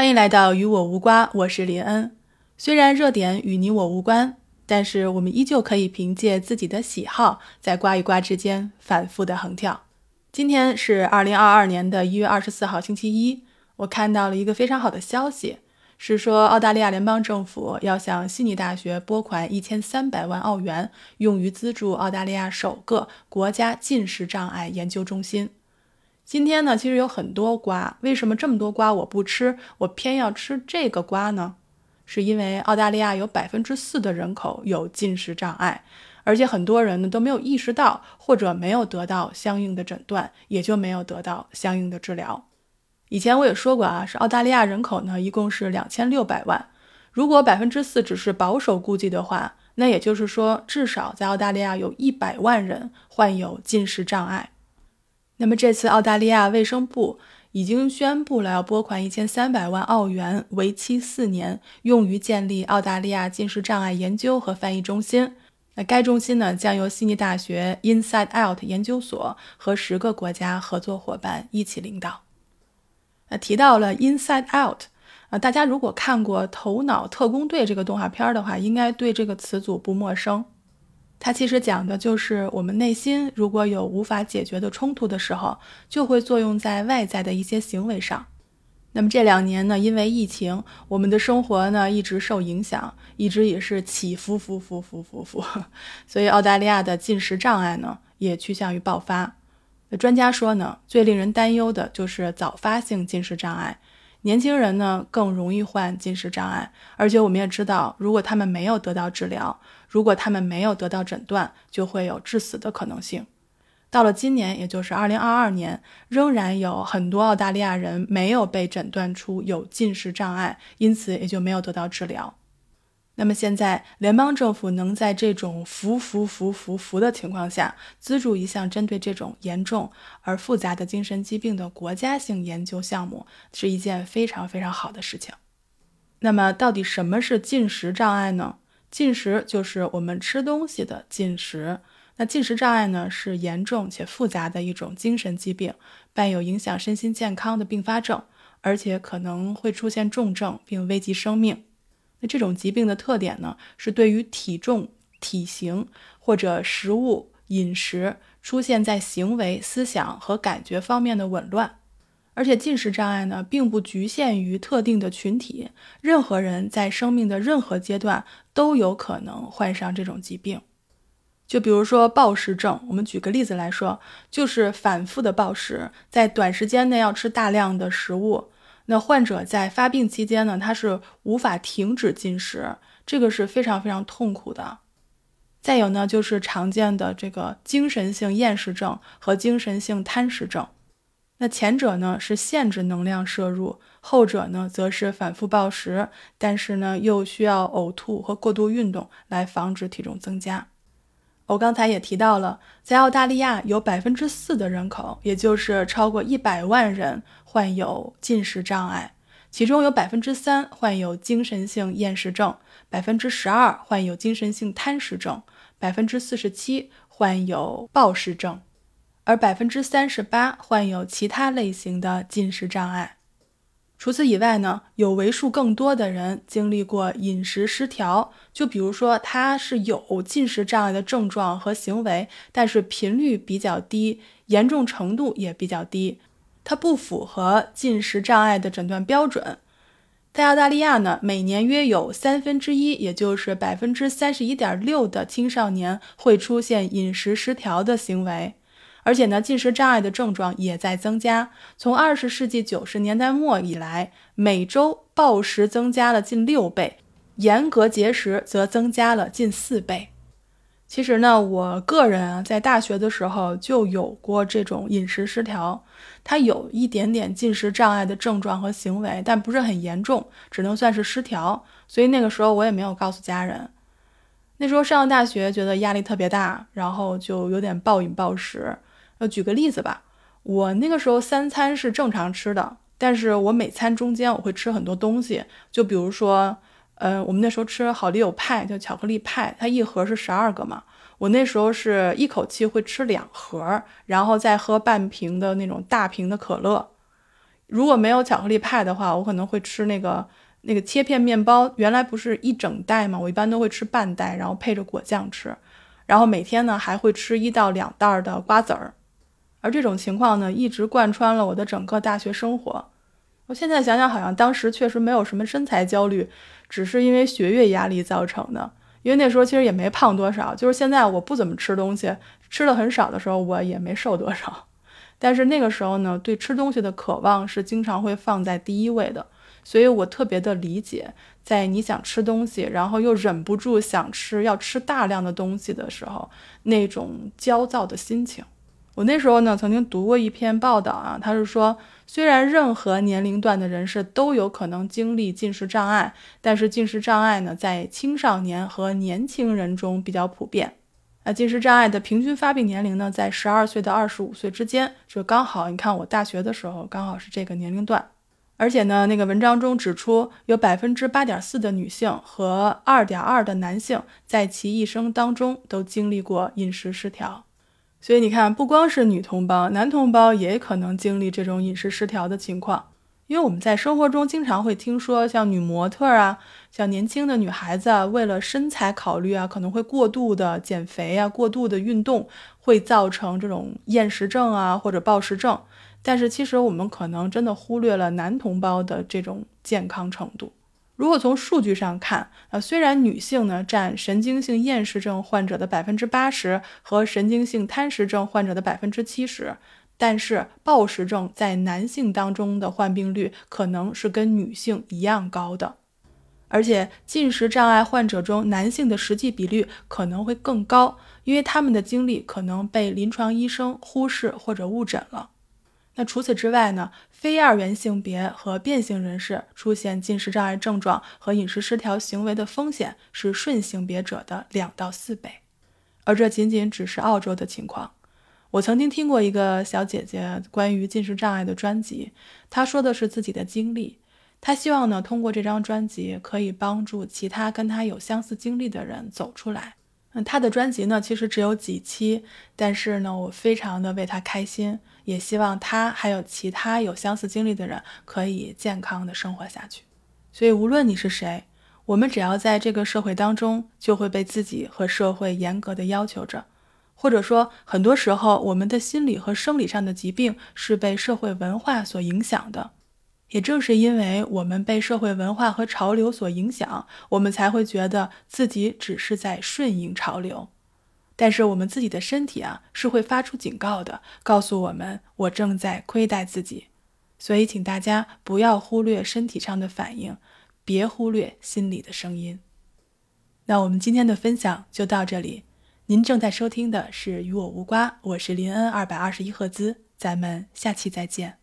欢迎来到与我无瓜，我是林恩。虽然热点与你我无关，但是我们依旧可以凭借自己的喜好，在瓜与瓜之间反复的横跳。今天是二零二二年的一月二十四号，星期一。我看到了一个非常好的消息，是说澳大利亚联邦政府要向悉尼大学拨款一千三百万澳元，用于资助澳大利亚首个国家进食障碍研究中心。今天呢，其实有很多瓜，为什么这么多瓜我不吃，我偏要吃这个瓜呢？是因为澳大利亚有百分之四的人口有近视障碍。而且很多人呢都没有意识到，或者没有得到相应的诊断，也就没有得到相应的治疗。以前我也说过啊，是澳大利亚人口呢一共是两千六百万，如果百分之四只是保守估计的话，那也就是说至少在澳大利亚有一百万人患有近视障碍。那么这次澳大利亚卫生部已经宣布了要拨款一千三百万澳元，为期四年，用于建立澳大利亚近视障碍研究和翻译中心。那该中心呢，将由悉尼大学 Inside Out 研究所和十个国家合作伙伴一起领导。那提到了 Inside Out 啊，大家如果看过《头脑特工队》这个动画片的话，应该对这个词组不陌生。它其实讲的就是我们内心如果有无法解决的冲突的时候，就会作用在外在的一些行为上。那么这两年呢，因为疫情，我们的生活呢一直受影响，一直也是起伏伏伏伏伏伏，所以澳大利亚的进食障碍呢也趋向于爆发。专家说呢，最令人担忧的就是早发性进食障碍，年轻人呢更容易患进食障碍，而且我们也知道，如果他们没有得到治疗，如果他们没有得到诊断，就会有致死的可能性。到了今年，也就是二零二二年，仍然有很多澳大利亚人没有被诊断出有进食障碍，因此也就没有得到治疗。那么现在，联邦政府能在这种扶、扶、扶、扶、扶的情况下，资助一项针对这种严重而复杂的精神疾病的国家性研究项目，是一件非常非常好的事情。那么，到底什么是进食障碍呢？进食就是我们吃东西的进食。那进食障碍呢，是严重且复杂的一种精神疾病，伴有影响身心健康的并发症，而且可能会出现重症并危及生命。那这种疾病的特点呢，是对于体重、体型或者食物饮食出现在行为、思想和感觉方面的紊乱。而且进食障碍呢，并不局限于特定的群体，任何人在生命的任何阶段都有可能患上这种疾病。就比如说暴食症，我们举个例子来说，就是反复的暴食，在短时间内要吃大量的食物。那患者在发病期间呢，他是无法停止进食，这个是非常非常痛苦的。再有呢，就是常见的这个精神性厌食症和精神性贪食症。那前者呢是限制能量摄入，后者呢则是反复暴食，但是呢又需要呕吐和过度运动来防止体重增加。我刚才也提到了，在澳大利亚有百分之四的人口，也就是超过一百万人患有进食障碍，其中有百分之三患有精神性厌食症，百分之十二患有精神性贪食症，百分之四十七患有暴食症，而百分之三十八患有其他类型的进食障碍。除此以外呢，有为数更多的人经历过饮食失调，就比如说他是有进食障碍的症状和行为，但是频率比较低，严重程度也比较低，它不符合进食障碍的诊断标准。在澳大利亚呢，每年约有三分之一，也就是百分之三十一点六的青少年会出现饮食失调的行为。而且呢，进食障碍的症状也在增加。从二十世纪九十年代末以来，每周暴食增加了近六倍，严格节食则增加了近四倍。其实呢，我个人啊，在大学的时候就有过这种饮食失调，它有一点点进食障碍的症状和行为，但不是很严重，只能算是失调。所以那个时候我也没有告诉家人。那时候上了大学，觉得压力特别大，然后就有点暴饮暴食。呃，举个例子吧，我那个时候三餐是正常吃的，但是我每餐中间我会吃很多东西，就比如说，呃，我们那时候吃好丽友派，就巧克力派，它一盒是十二个嘛，我那时候是一口气会吃两盒，然后再喝半瓶的那种大瓶的可乐，如果没有巧克力派的话，我可能会吃那个那个切片面包。原来不是一整袋嘛，我一般都会吃半袋，然后配着果酱吃。然后每天呢还会吃一到两袋的瓜子儿。而这种情况呢，一直贯穿了我的整个大学生活。我现在想想，好像当时确实没有什么身材焦虑，只是因为学业压力造成的。因为那时候其实也没胖多少，就是现在我不怎么吃东西，吃的很少的时候，我也没瘦多少。但是那个时候呢，对吃东西的渴望是经常会放在第一位的，所以我特别的理解，在你想吃东西，然后又忍不住想吃，要吃大量的东西的时候，那种焦躁的心情。我那时候呢，曾经读过一篇报道啊，他是说，虽然任何年龄段的人士都有可能经历进食障碍，但是进食障碍呢，在青少年和年轻人中比较普遍。那进食障碍的平均发病年龄呢，在十二岁到二十五岁之间，就刚好，你看我大学的时候刚好是这个年龄段。而且呢，那个文章中指出，有百分之八点四的女性和二点二的男性，在其一生当中都经历过饮食失调。所以你看，不光是女同胞，男同胞也可能经历这种饮食失调的情况。因为我们在生活中经常会听说，像女模特啊，像年轻的女孩子啊，为了身材考虑啊，可能会过度的减肥啊，过度的运动，会造成这种厌食症啊或者暴食症。但是其实我们可能真的忽略了男同胞的这种健康程度。如果从数据上看，呃，虽然女性呢占神经性厌食症患者的百分之八十和神经性贪食症患者的百分之七十，但是暴食症在男性当中的患病率可能是跟女性一样高的，而且进食障碍患者中男性的实际比率可能会更高，因为他们的经历可能被临床医生忽视或者误诊了。那除此之外呢？非二元性别和变性人士出现进食障碍症状和饮食失调行为的风险是顺性别者的两到四倍，而这仅仅只是澳洲的情况。我曾经听过一个小姐姐关于进食障碍的专辑，她说的是自己的经历。她希望呢，通过这张专辑可以帮助其他跟她有相似经历的人走出来。嗯，她的专辑呢，其实只有几期，但是呢，我非常的为她开心。也希望他还有其他有相似经历的人可以健康的生活下去。所以，无论你是谁，我们只要在这个社会当中，就会被自己和社会严格的要求着。或者说，很多时候，我们的心理和生理上的疾病是被社会文化所影响的。也正是因为我们被社会文化和潮流所影响，我们才会觉得自己只是在顺应潮流。但是我们自己的身体啊是会发出警告的，告诉我们我正在亏待自己，所以请大家不要忽略身体上的反应，别忽略心里的声音。那我们今天的分享就到这里，您正在收听的是与我无瓜，我是林恩二百二十一赫兹，咱们下期再见。